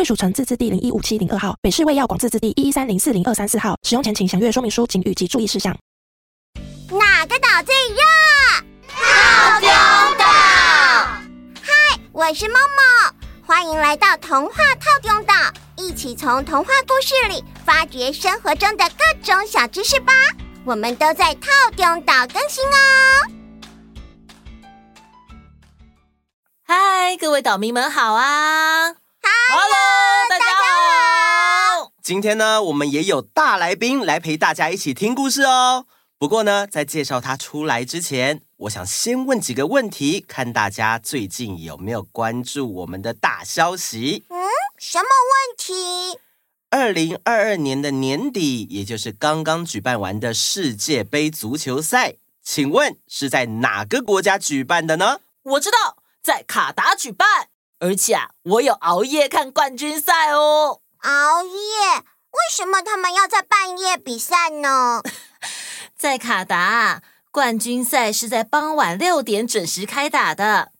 贵属城自治地零一五七零二号，北市卫药广自治地一一三零四零二三四号。使用前请详阅说明书、及注意事项。哪个岛最热？套丁岛。嗨，我是梦梦，欢迎来到童话套丁岛，一起从童话故事里发掘生活中的各种小知识吧。我们都在套丁岛更新哦。嗨，各位岛民们好啊！Hello，大家好！今天呢，我们也有大来宾来陪大家一起听故事哦。不过呢，在介绍他出来之前，我想先问几个问题，看大家最近有没有关注我们的大消息？嗯，什么问题？二零二二年的年底，也就是刚刚举办完的世界杯足球赛，请问是在哪个国家举办的呢？我知道，在卡达举办。而且啊，我有熬夜看冠军赛哦。熬夜？为什么他们要在半夜比赛呢？在卡达，冠军赛是在傍晚六点准时开打的。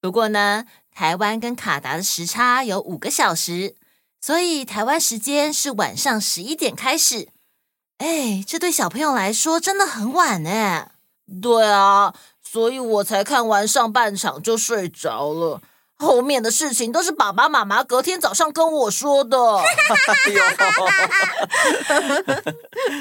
不过呢，台湾跟卡达的时差有五个小时，所以台湾时间是晚上十一点开始。哎，这对小朋友来说真的很晚呢。对啊，所以我才看完上半场就睡着了。后面的事情都是爸爸妈妈隔天早上跟我说的。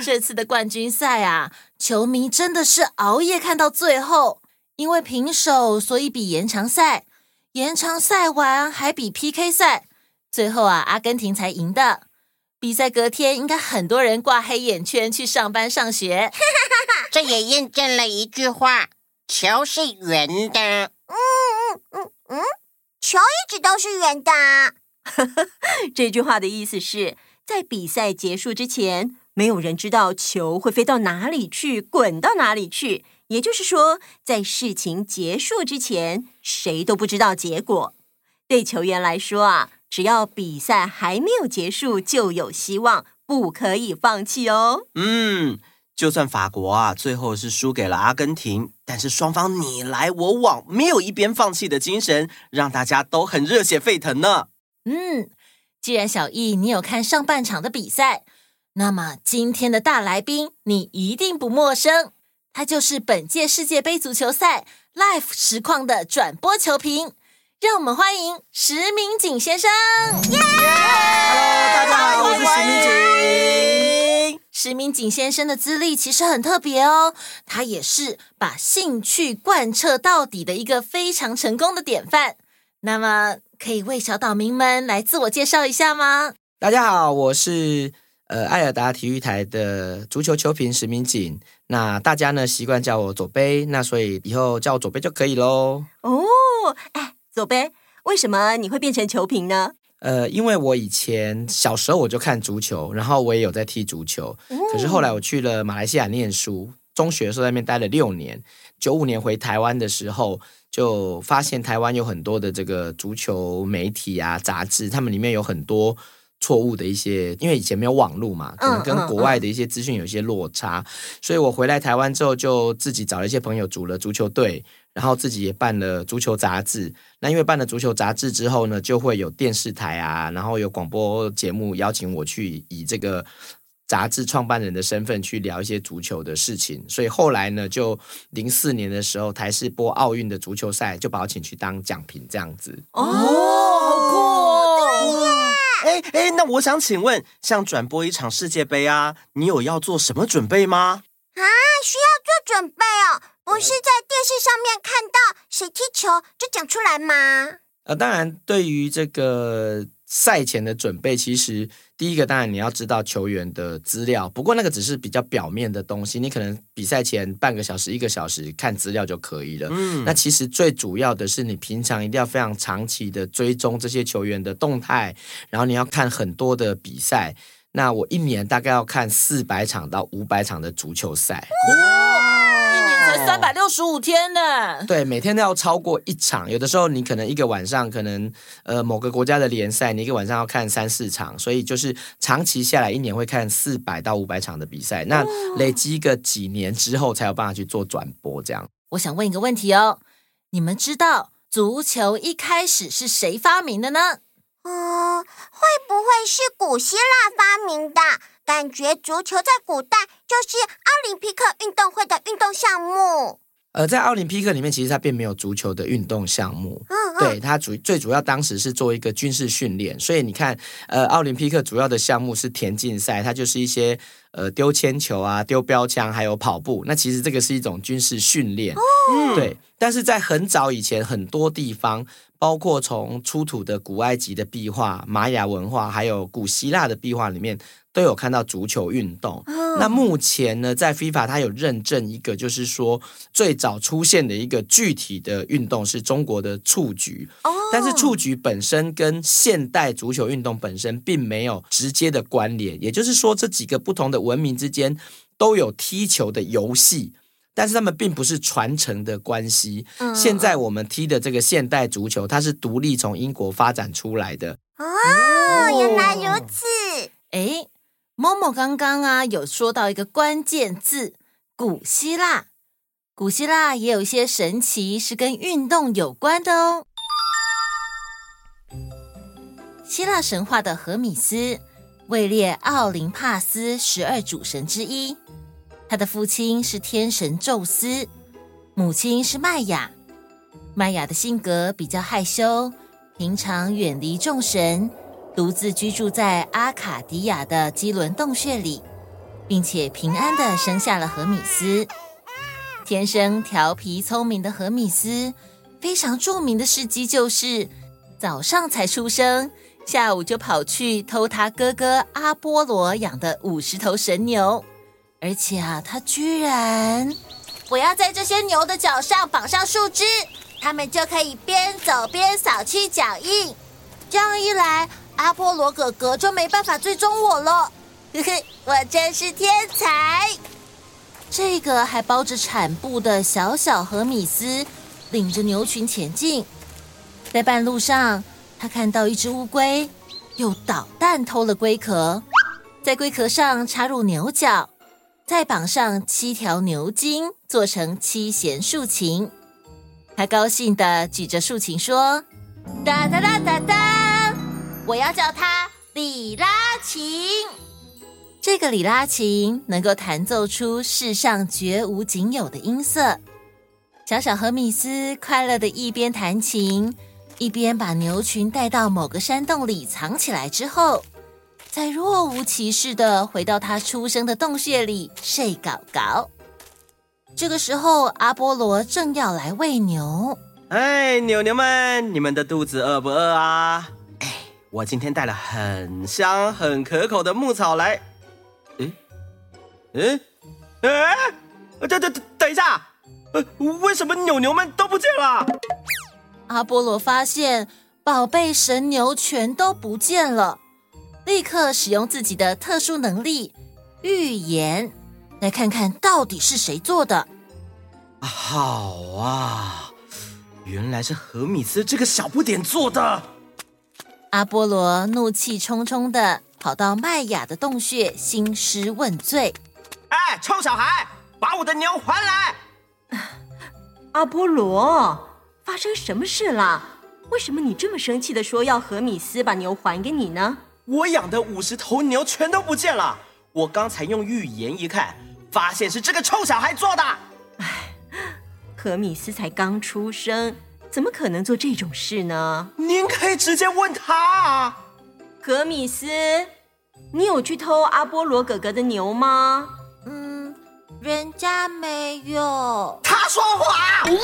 这次的冠军赛啊，球迷真的是熬夜看到最后，因为平手，所以比延长赛，延长赛完还比 PK 赛，最后啊，阿根廷才赢的。比赛隔天，应该很多人挂黑眼圈去上班上学。这也验证了一句话：球是圆的。嗯嗯嗯嗯。球一直都是圆的啊。这句话的意思是在比赛结束之前，没有人知道球会飞到哪里去，滚到哪里去。也就是说，在事情结束之前，谁都不知道结果。对球员来说啊，只要比赛还没有结束，就有希望，不可以放弃哦。嗯。就算法国啊，最后是输给了阿根廷，但是双方你来我往，没有一边放弃的精神，让大家都很热血沸腾呢。嗯，既然小易你有看上半场的比赛，那么今天的大来宾你一定不陌生，他就是本届世界杯足球赛 Live 实况的转播球评，让我们欢迎石明景先生。耶！Hello，大家好，我是石明景。石明景先生的资历其实很特别哦，他也是把兴趣贯彻到底的一个非常成功的典范。那么，可以为小岛民们来自我介绍一下吗？大家好，我是呃艾尔达体育台的足球球评石明景。那大家呢习惯叫我左杯，那所以以后叫我左杯就可以喽。哦，哎，左杯，为什么你会变成球评呢？呃，因为我以前小时候我就看足球，然后我也有在踢足球。可是后来我去了马来西亚念书，中学的时候在那边待了六年。九五年回台湾的时候，就发现台湾有很多的这个足球媒体啊、杂志，他们里面有很多错误的一些，因为以前没有网络嘛，可能跟国外的一些资讯有一些落差。所以我回来台湾之后，就自己找了一些朋友组了足球队。然后自己也办了足球杂志，那因为办了足球杂志之后呢，就会有电视台啊，然后有广播节目邀请我去以这个杂志创办人的身份去聊一些足球的事情，所以后来呢，就零四年的时候，台视播奥运的足球赛，就把我请去当讲评这样子。哦，好酷哎哎，那我想请问，像转播一场世界杯啊，你有要做什么准备吗？啊，需要做准备哦。不是在电视上面看到谁踢球就讲出来吗？呃，当然，对于这个赛前的准备，其实第一个当然你要知道球员的资料，不过那个只是比较表面的东西，你可能比赛前半个小时、一个小时看资料就可以了。嗯，那其实最主要的是你平常一定要非常长期的追踪这些球员的动态，然后你要看很多的比赛。那我一年大概要看四百场到五百场的足球赛。三百六十五天呢？对，每天都要超过一场。有的时候你可能一个晚上，可能呃某个国家的联赛，你一个晚上要看三四场，所以就是长期下来，一年会看四百到五百场的比赛。那累积个几年之后，才有办法去做转播。这样，我想问一个问题哦，你们知道足球一开始是谁发明的呢？嗯，会不会是古希腊发明的？感觉足球在古代就是奥林匹克运动会的运动项目。呃，在奥林匹克里面，其实它并没有足球的运动项目。嗯嗯，对，它主最主要当时是做一个军事训练，所以你看，呃，奥林匹克主要的项目是田径赛，它就是一些呃丢铅球啊、丢标枪，还有跑步。那其实这个是一种军事训练。哦，对。但是在很早以前，很多地方。包括从出土的古埃及的壁画、玛雅文化，还有古希腊的壁画里面，都有看到足球运动。哦、那目前呢，在 FIFA 它有认证一个，就是说最早出现的一个具体的运动是中国的蹴鞠。哦、但是蹴鞠本身跟现代足球运动本身并没有直接的关联，也就是说，这几个不同的文明之间都有踢球的游戏。但是他们并不是传承的关系。嗯，现在我们踢的这个现代足球，它是独立从英国发展出来的。哦，原来如此。哎，Momo 刚刚啊有说到一个关键字——古希腊。古希腊也有一些神奇是跟运动有关的哦。希腊神话的荷米斯位列奥林帕斯十二主神之一。他的父亲是天神宙斯，母亲是麦雅。麦雅的性格比较害羞，平常远离众神，独自居住在阿卡迪亚的基伦洞穴里，并且平安的生下了荷米斯。天生调皮聪明的荷米斯，非常著名的事迹就是早上才出生，下午就跑去偷他哥哥阿波罗养的五十头神牛。而且啊，他居然，我要在这些牛的脚上绑上树枝，他们就可以边走边扫去脚印。这样一来，阿波罗哥哥就没办法追踪我了。嘿嘿，我真是天才！这个还包着产布的小小荷米斯，领着牛群前进，在半路上，他看到一只乌龟，用导弹偷了龟壳，在龟壳上插入牛角。再绑上七条牛筋，做成七弦竖琴。他高兴地举着竖琴说：“哒哒哒哒哒，我要叫它里拉琴。这个里拉琴能够弹奏出世上绝无仅有的音色。”小小和米斯快乐地一边弹琴，一边把牛群带到某个山洞里藏起来之后。再若无其事的回到他出生的洞穴里睡觉觉。这个时候，阿波罗正要来喂牛。哎，牛牛们，你们的肚子饿不饿啊？哎，我今天带了很香、很可口的牧草来。嗯嗯，哎，等等等，一下，呃，为什么牛牛们都不见了？阿波罗发现宝贝神牛全都不见了。立刻使用自己的特殊能力预言，来看看到底是谁做的。好啊，原来是何米斯这个小不点做的。阿波罗怒气冲冲的跑到麦雅的洞穴，兴师问罪：“哎，臭小孩，把我的牛还来！” 阿波罗，发生什么事了？为什么你这么生气的说要何米斯把牛还给你呢？我养的五十头牛全都不见了，我刚才用预言一看，发现是这个臭小孩做的。唉，何米斯才刚出生，怎么可能做这种事呢？您可以直接问他啊。荷米斯，你有去偷阿波罗哥哥的牛吗？嗯，人家没有。他说谎。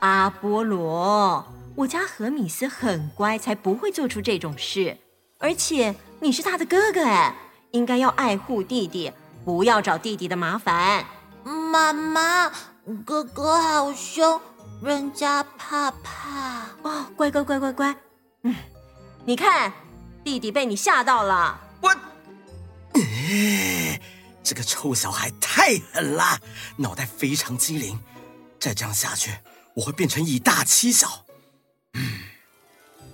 阿波罗，我家荷米斯很乖，才不会做出这种事。而且你是他的哥哥哎，应该要爱护弟弟，不要找弟弟的麻烦。妈妈，哥哥好凶，人家怕怕。哦，乖乖乖乖乖，嗯，你看弟弟被你吓到了。我，呃，这个臭小孩太狠了，脑袋非常机灵，再这样下去，我会变成以大欺小。嗯，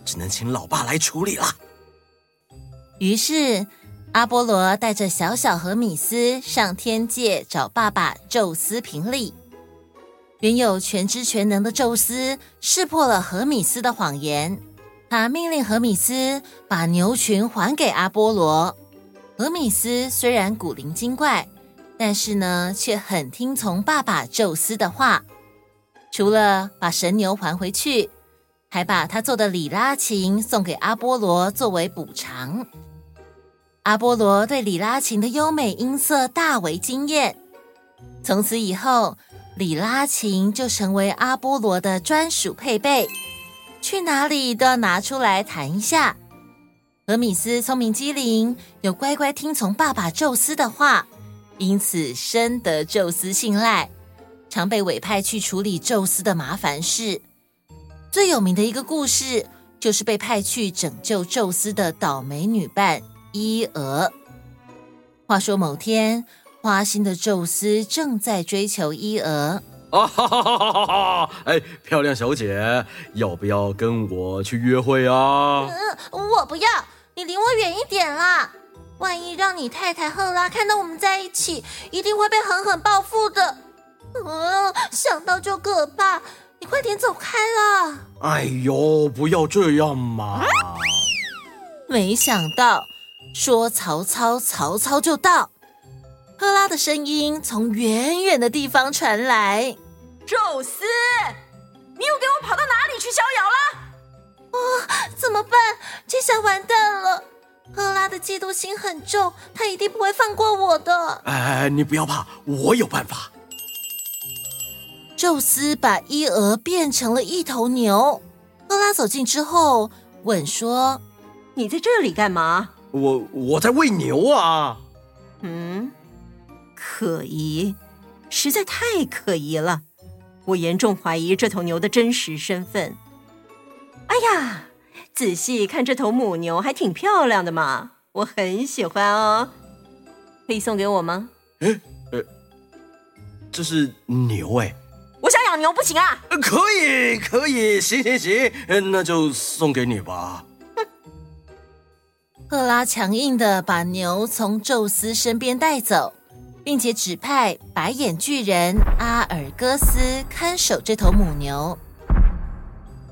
只能请老爸来处理了。于是，阿波罗带着小小和米斯上天界找爸爸宙斯评理。原有全知全能的宙斯识破了荷米斯的谎言，他命令荷米斯把牛群还给阿波罗。荷米斯虽然古灵精怪，但是呢，却很听从爸爸宙斯的话。除了把神牛还回去，还把他做的里拉琴送给阿波罗作为补偿。阿波罗对里拉琴的优美音色大为惊艳，从此以后，里拉琴就成为阿波罗的专属配备，去哪里都要拿出来弹一下。俄米斯聪明机灵，又乖乖听从爸爸宙斯的话，因此深得宙斯信赖，常被委派去处理宙斯的麻烦事。最有名的一个故事，就是被派去拯救宙斯的倒霉女伴伊俄。话说某天，花心的宙斯正在追求伊俄。啊哈哈哈哈哈！哎，漂亮小姐，要不要跟我去约会啊？嗯，我不要，你离我远一点啦！万一让你太太赫拉看到我们在一起，一定会被狠狠报复的。嗯，想到就可怕，你快点走开啦！哎呦，不要这样嘛！没想到，说曹操，曹操就到。赫拉的声音从远远的地方传来：“宙斯，你又给我跑到哪里去逍遥了？”哦，怎么办？这下完蛋了！赫拉的嫉妒心很重，她一定不会放过我的。哎，你不要怕，我有办法。宙斯把伊俄变成了一头牛。赫拉走近之后问说：“你在这里干嘛？”“我我在喂牛啊。”“嗯。”可疑，实在太可疑了！我严重怀疑这头牛的真实身份。哎呀，仔细看这头母牛还挺漂亮的嘛，我很喜欢哦。可以送给我吗？哎，呃，这是牛哎。我想养牛，不行啊？可以，可以，行行行，那就送给你吧。赫拉强硬的把牛从宙斯身边带走。并且指派白眼巨人阿尔戈斯看守这头母牛。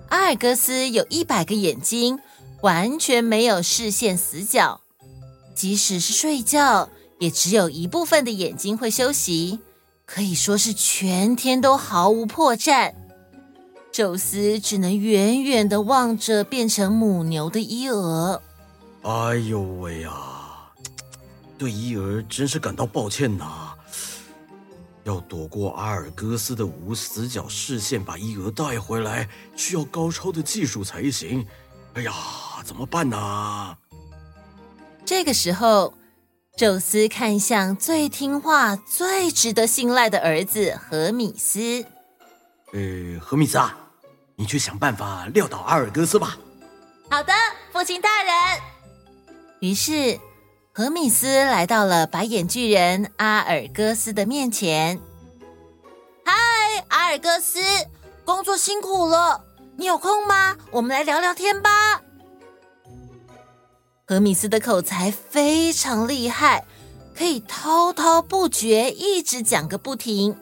阿尔戈斯有一百个眼睛，完全没有视线死角，即使是睡觉，也只有一部分的眼睛会休息，可以说是全天都毫无破绽。宙斯只能远远的望着变成母牛的伊俄。哎呦喂呀！对伊俄真是感到抱歉呐！要躲过阿尔戈斯的无死角视线，把伊俄带回来，需要高超的技术才行。哎呀，怎么办呢？这个时候，宙斯看向最听话、最值得信赖的儿子何米斯。呃，何米斯啊，你去想办法撂倒阿尔戈斯吧。好的，父亲大人。于是。何米斯来到了白眼巨人阿尔戈斯的面前。嗨，阿尔戈斯，工作辛苦了，你有空吗？我们来聊聊天吧。何米斯的口才非常厉害，可以滔滔不绝，一直讲个不停，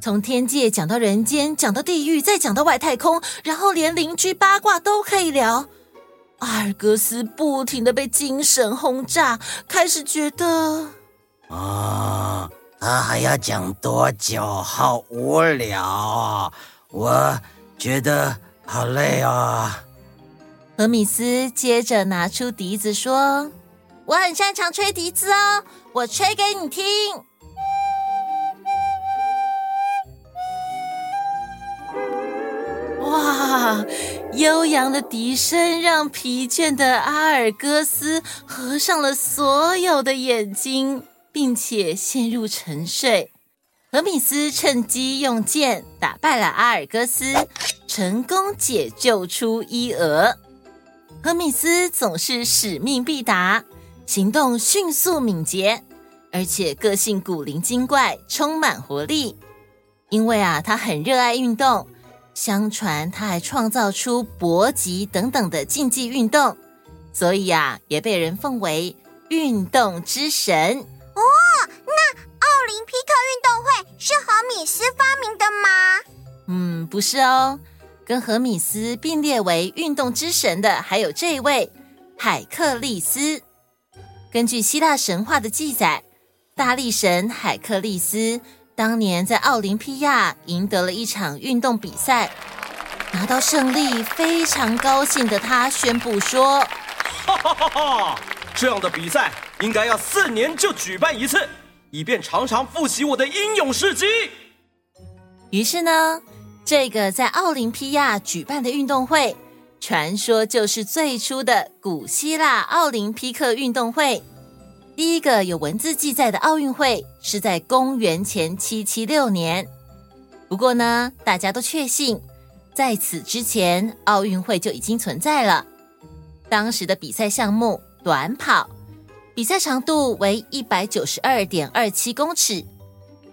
从天界讲到人间，讲到地狱，再讲到外太空，然后连邻居八卦都可以聊。阿尔戈斯不停的被精神轰炸，开始觉得啊，他还要讲多久？好无聊啊！我觉得好累啊。何米斯接着拿出笛子说：“我很擅长吹笛子哦，我吹给你听。”哇！悠扬的笛声让疲倦的阿尔戈斯合上了所有的眼睛，并且陷入沉睡。何米斯趁机用剑打败了阿尔戈斯，成功解救出伊俄。荷米斯总是使命必达，行动迅速敏捷，而且个性古灵精怪，充满活力。因为啊，他很热爱运动。相传他还创造出搏击等等的竞技运动，所以啊，也被人奉为运动之神。哦，那奥林匹克运动会是何米斯发明的吗？嗯，不是哦，跟荷米斯并列为运动之神的还有这位海克利斯。根据希腊神话的记载，大力神海克利斯。当年在奥林匹亚赢得了一场运动比赛，拿到胜利，非常高兴的他宣布说：“哈哈哈哈！这样的比赛应该要四年就举办一次，以便常常复习我的英勇事迹。”于是呢，这个在奥林匹亚举办的运动会，传说就是最初的古希腊奥林匹克运动会。第一个有文字记载的奥运会是在公元前七七六年。不过呢，大家都确信，在此之前奥运会就已经存在了。当时的比赛项目短跑，比赛长度为一百九十二点二七公尺。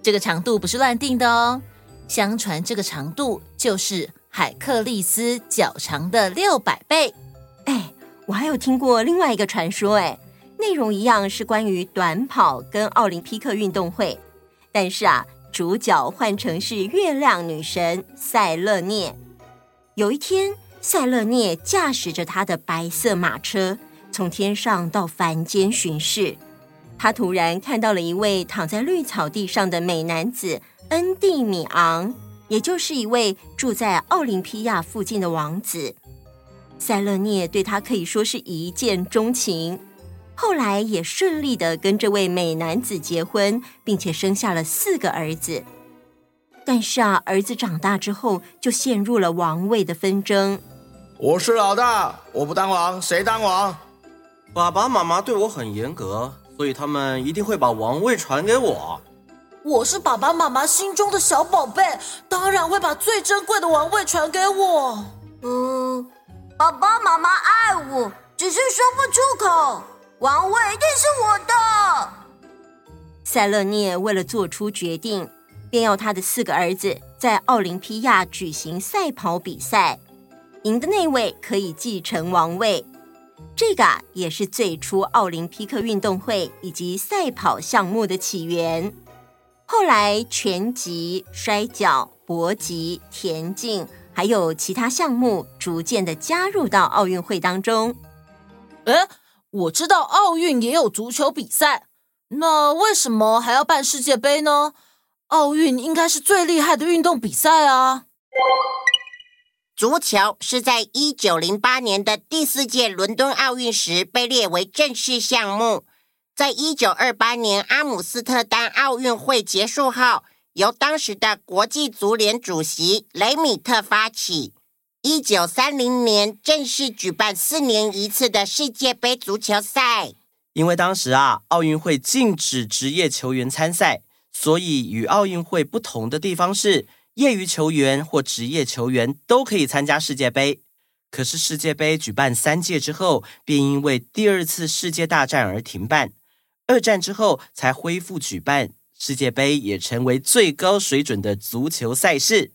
这个长度不是乱定的哦，相传这个长度就是海克利斯脚长的六百倍。哎，我还有听过另外一个传说，哎。内容一样是关于短跑跟奥林匹克运动会，但是啊，主角换成是月亮女神塞勒涅。有一天，塞勒涅驾驶着她的白色马车从天上到凡间巡视，她突然看到了一位躺在绿草地上的美男子恩蒂米昂，也就是一位住在奥林匹亚附近的王子。塞勒涅对他可以说是一见钟情。后来也顺利的跟这位美男子结婚，并且生下了四个儿子。但是啊，儿子长大之后就陷入了王位的纷争。我是老大，我不当王，谁当王？爸爸妈妈对我很严格，所以他们一定会把王位传给我。我是爸爸妈妈心中的小宝贝，当然会把最珍贵的王位传给我。嗯，爸爸妈妈爱我，只是说不出口。王位一定是我的。塞勒涅为了做出决定，便要他的四个儿子在奥林匹亚举行赛跑比赛，赢的那位可以继承王位。这个也是最初奥林匹克运动会以及赛跑项目的起源。后来，拳击、摔跤、搏击、田径，还有其他项目，逐渐的加入到奥运会当中。诶我知道奥运也有足球比赛，那为什么还要办世界杯呢？奥运应该是最厉害的运动比赛啊！足球是在一九零八年的第四届伦敦奥运时被列为正式项目，在一九二八年阿姆斯特丹奥运会结束后，由当时的国际足联主席雷米特发起。一九三零年正式举办四年一次的世界杯足球赛。因为当时啊，奥运会禁止职业球员参赛，所以与奥运会不同的地方是，业余球员或职业球员都可以参加世界杯。可是世界杯举办三届之后，便因为第二次世界大战而停办。二战之后才恢复举办，世界杯也成为最高水准的足球赛事。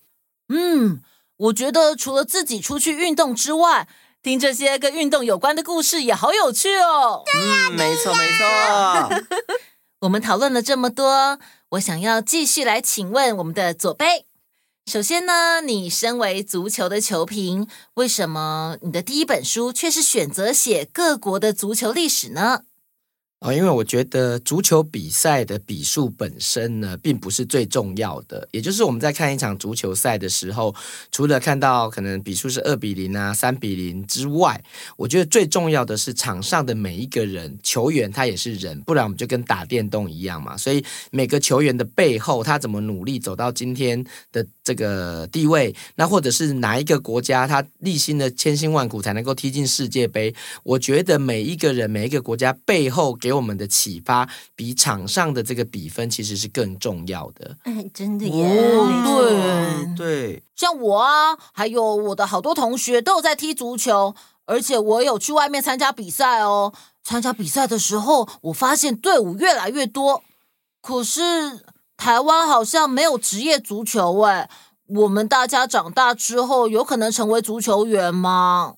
嗯。我觉得除了自己出去运动之外，听这些跟运动有关的故事也好有趣哦。嗯，没错没错。我们讨论了这么多，我想要继续来请问我们的左贝。首先呢，你身为足球的球评，为什么你的第一本书却是选择写各国的足球历史呢？哦，因为我觉得足球比赛的比数本身呢，并不是最重要的。也就是我们在看一场足球赛的时候，除了看到可能比数是二比零啊、三比零之外，我觉得最重要的是场上的每一个人，球员他也是人，不然我们就跟打电动一样嘛。所以每个球员的背后，他怎么努力走到今天的这个地位，那或者是哪一个国家，他历经了千辛万苦才能够踢进世界杯？我觉得每一个人、每一个国家背后给我们的启发，比场上的这个比分其实是更重要的。哎，真的耶！哦，对对，像我啊，还有我的好多同学都有在踢足球，而且我有去外面参加比赛哦。参加比赛的时候，我发现队伍越来越多，可是。台湾好像没有职业足球诶，我们大家长大之后有可能成为足球员吗？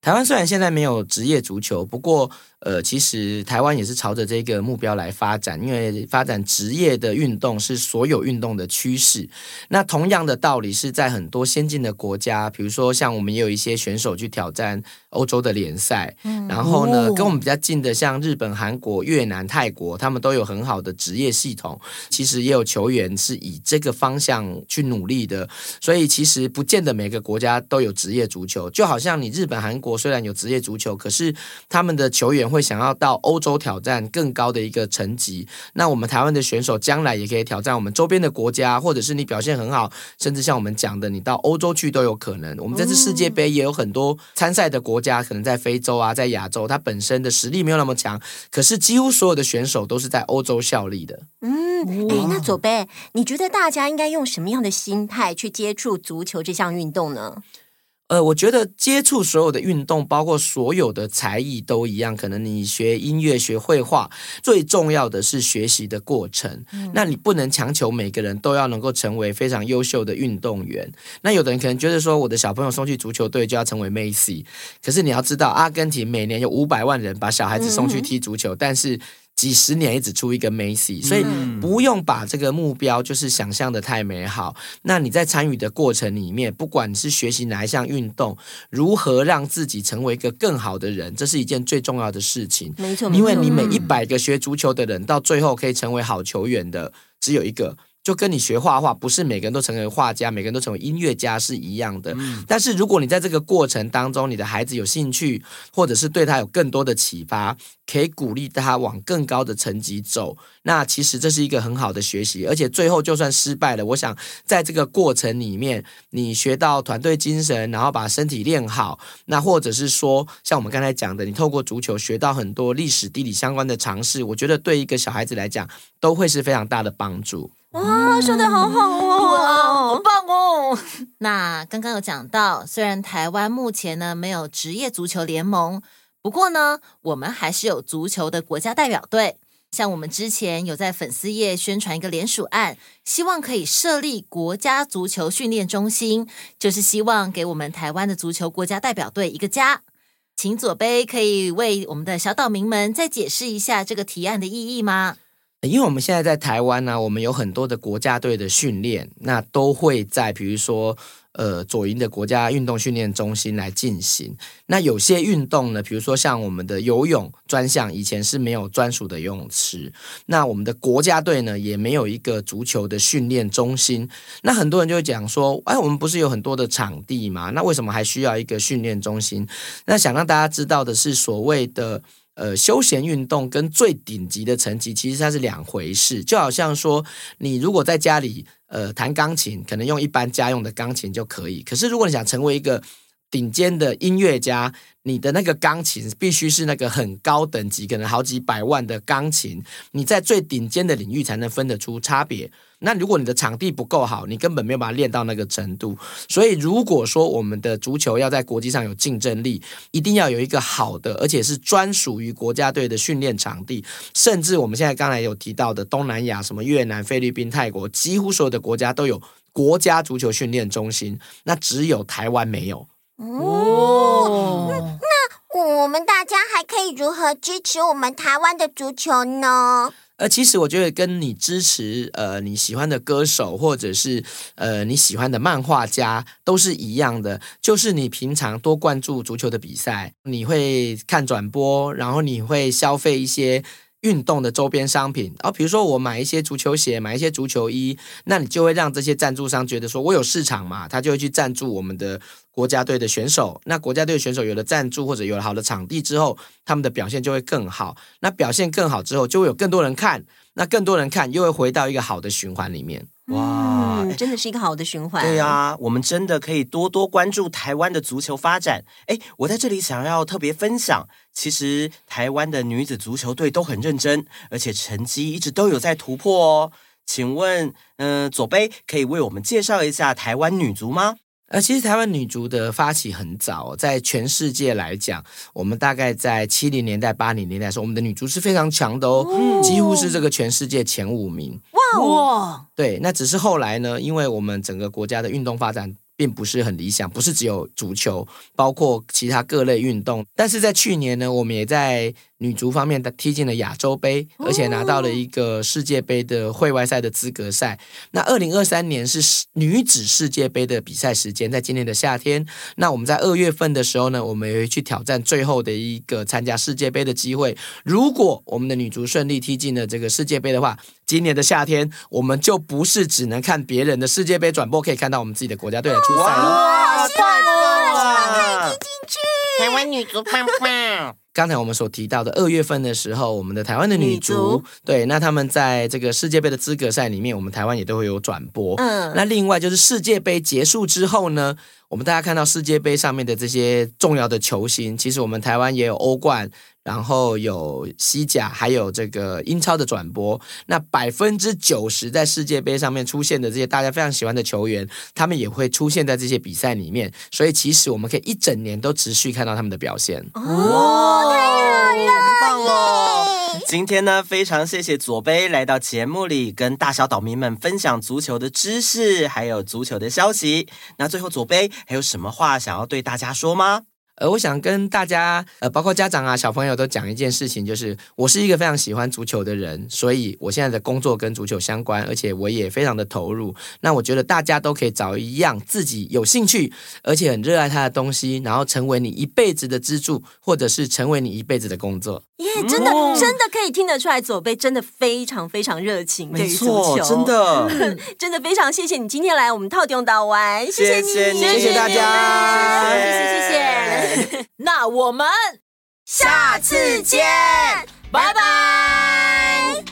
台湾虽然现在没有职业足球，不过。呃，其实台湾也是朝着这个目标来发展，因为发展职业的运动是所有运动的趋势。那同样的道理是在很多先进的国家，比如说像我们也有一些选手去挑战欧洲的联赛，嗯、然后呢，跟我们比较近的像日本、韩国、越南、泰国，他们都有很好的职业系统。其实也有球员是以这个方向去努力的，所以其实不见得每个国家都有职业足球。就好像你日本、韩国虽然有职业足球，可是他们的球员。会想要到欧洲挑战更高的一个层级，那我们台湾的选手将来也可以挑战我们周边的国家，或者是你表现很好，甚至像我们讲的，你到欧洲去都有可能。我们这次世界杯也有很多参赛的国家，可能在非洲啊，在亚洲，它本身的实力没有那么强，可是几乎所有的选手都是在欧洲效力的。嗯，哎，那左贝，你觉得大家应该用什么样的心态去接触足球这项运动呢？呃，我觉得接触所有的运动，包括所有的才艺都一样。可能你学音乐、学绘画，最重要的是学习的过程。嗯。那你不能强求每个人都要能够成为非常优秀的运动员。那有的人可能觉得说，我的小朋友送去足球队就要成为梅西。可是你要知道，阿根廷每年有五百万人把小孩子送去踢足球，嗯。但是。几十年一直出一个梅西，所以不用把这个目标就是想象的太美好。那你在参与的过程里面，不管你是学习哪一项运动，如何让自己成为一个更好的人，这是一件最重要的事情。没错，因为你每一百个学足球的人，到最后可以成为好球员的，只有一个。就跟你学画画，不是每个人都成为画家，每个人都成为音乐家是一样的。嗯。但是如果你在这个过程当中，你的孩子有兴趣，或者是对他有更多的启发，可以鼓励他往更高的层级走，那其实这是一个很好的学习。而且最后就算失败了，我想在这个过程里面，你学到团队精神，然后把身体练好，那或者是说像我们刚才讲的，你透过足球学到很多历史地理相关的常识，我觉得对一个小孩子来讲都会是非常大的帮助。哇，说的好好哦，好棒哦！那刚刚有讲到，虽然台湾目前呢没有职业足球联盟，不过呢，我们还是有足球的国家代表队。像我们之前有在粉丝页宣传一个联署案，希望可以设立国家足球训练中心，就是希望给我们台湾的足球国家代表队一个家。请左杯可以为我们的小岛民们再解释一下这个提案的意义吗？因为我们现在在台湾呢、我们有很多的国家队的训练，那都会在比如说呃左营的国家运动训练中心来进行。那有些运动呢，比如说像我们的游泳专项，以前是没有专属的游泳池。那我们的国家队呢，也没有一个足球的训练中心。那很多人就会讲说，哎，我们不是有很多的场地吗？那为什么还需要一个训练中心？那想让大家知道的是，所谓的。呃，休闲运动跟最顶级的层级其实它是两回事，就好像说，你如果在家里呃弹钢琴，可能用一般家用的钢琴就可以，可是如果你想成为一个顶尖的音乐家，你的那个钢琴必须是那个很高等级，可能好几百万的钢琴，你在最顶尖的领域才能分得出差别。那如果你的场地不够好，你根本没有办法练到那个程度。所以，如果说我们的足球要在国际上有竞争力，一定要有一个好的，而且是专属于国家队的训练场地。甚至我们现在刚才有提到的东南亚，什么越南、菲律宾、泰国，几乎所有的国家都有国家足球训练中心，那只有台湾没有。哦，那我们大家还可以如何支持我们台湾的足球呢？呃，其实我觉得跟你支持呃你喜欢的歌手，或者是呃你喜欢的漫画家都是一样的，就是你平常多关注足球的比赛，你会看转播，然后你会消费一些。运动的周边商品，然后比如说我买一些足球鞋，买一些足球衣，那你就会让这些赞助商觉得说我有市场嘛，他就会去赞助我们的国家队的选手。那国家队选手有了赞助或者有了好的场地之后，他们的表现就会更好。那表现更好之后，就会有更多人看，那更多人看又会回到一个好的循环里面。哇、嗯，真的是一个好的循环。对呀、啊，我们真的可以多多关注台湾的足球发展。哎，我在这里想要特别分享，其实台湾的女子足球队都很认真，而且成绩一直都有在突破哦。请问，嗯、呃，左杯可以为我们介绍一下台湾女足吗？呃，其实台湾女足的发起很早，在全世界来讲，我们大概在七零年代、八零年代的时候，我们的女足是非常强的哦，哦几乎是这个全世界前五名。哇哦，对，那只是后来呢，因为我们整个国家的运动发展。并不是很理想，不是只有足球，包括其他各类运动。但是在去年呢，我们也在女足方面的踢进了亚洲杯，而且拿到了一个世界杯的会外赛的资格赛。那二零二三年是女子世界杯的比赛时间，在今年的夏天。那我们在二月份的时候呢，我们也会去挑战最后的一个参加世界杯的机会。如果我们的女足顺利踢进了这个世界杯的话，今年的夏天，我们就不是只能看别人的世界杯转播，可以看到我们自己的国家队来出赛了。哇，太棒了！踢进去，台湾女足棒棒。刚才我们所提到的二月份的时候，我们的台湾的女足，对，那他们在这个世界杯的资格赛里面，我们台湾也都会有转播。嗯，那另外就是世界杯结束之后呢，我们大家看到世界杯上面的这些重要的球星，其实我们台湾也有欧冠。然后有西甲，还有这个英超的转播。那百分之九十在世界杯上面出现的这些大家非常喜欢的球员，他们也会出现在这些比赛里面。所以其实我们可以一整年都持续看到他们的表现。哦，太好了，很棒哦！今天呢，非常谢谢左杯来到节目里，跟大小岛民们分享足球的知识，还有足球的消息。那最后左杯还有什么话想要对大家说吗？呃，我想跟大家，呃，包括家长啊、小朋友都讲一件事情，就是我是一个非常喜欢足球的人，所以我现在的工作跟足球相关，而且我也非常的投入。那我觉得大家都可以找一样自己有兴趣，而且很热爱它的东西，然后成为你一辈子的支柱，或者是成为你一辈子的工作。耶、yeah，真的、嗯、真的可以听得出来，左贝真的非常非常热情，对于足球，真的 真的非常谢谢你今天来我们套用岛玩，谢谢你，谢谢，谢谢大家，谢谢谢谢。那我们下次见拜拜。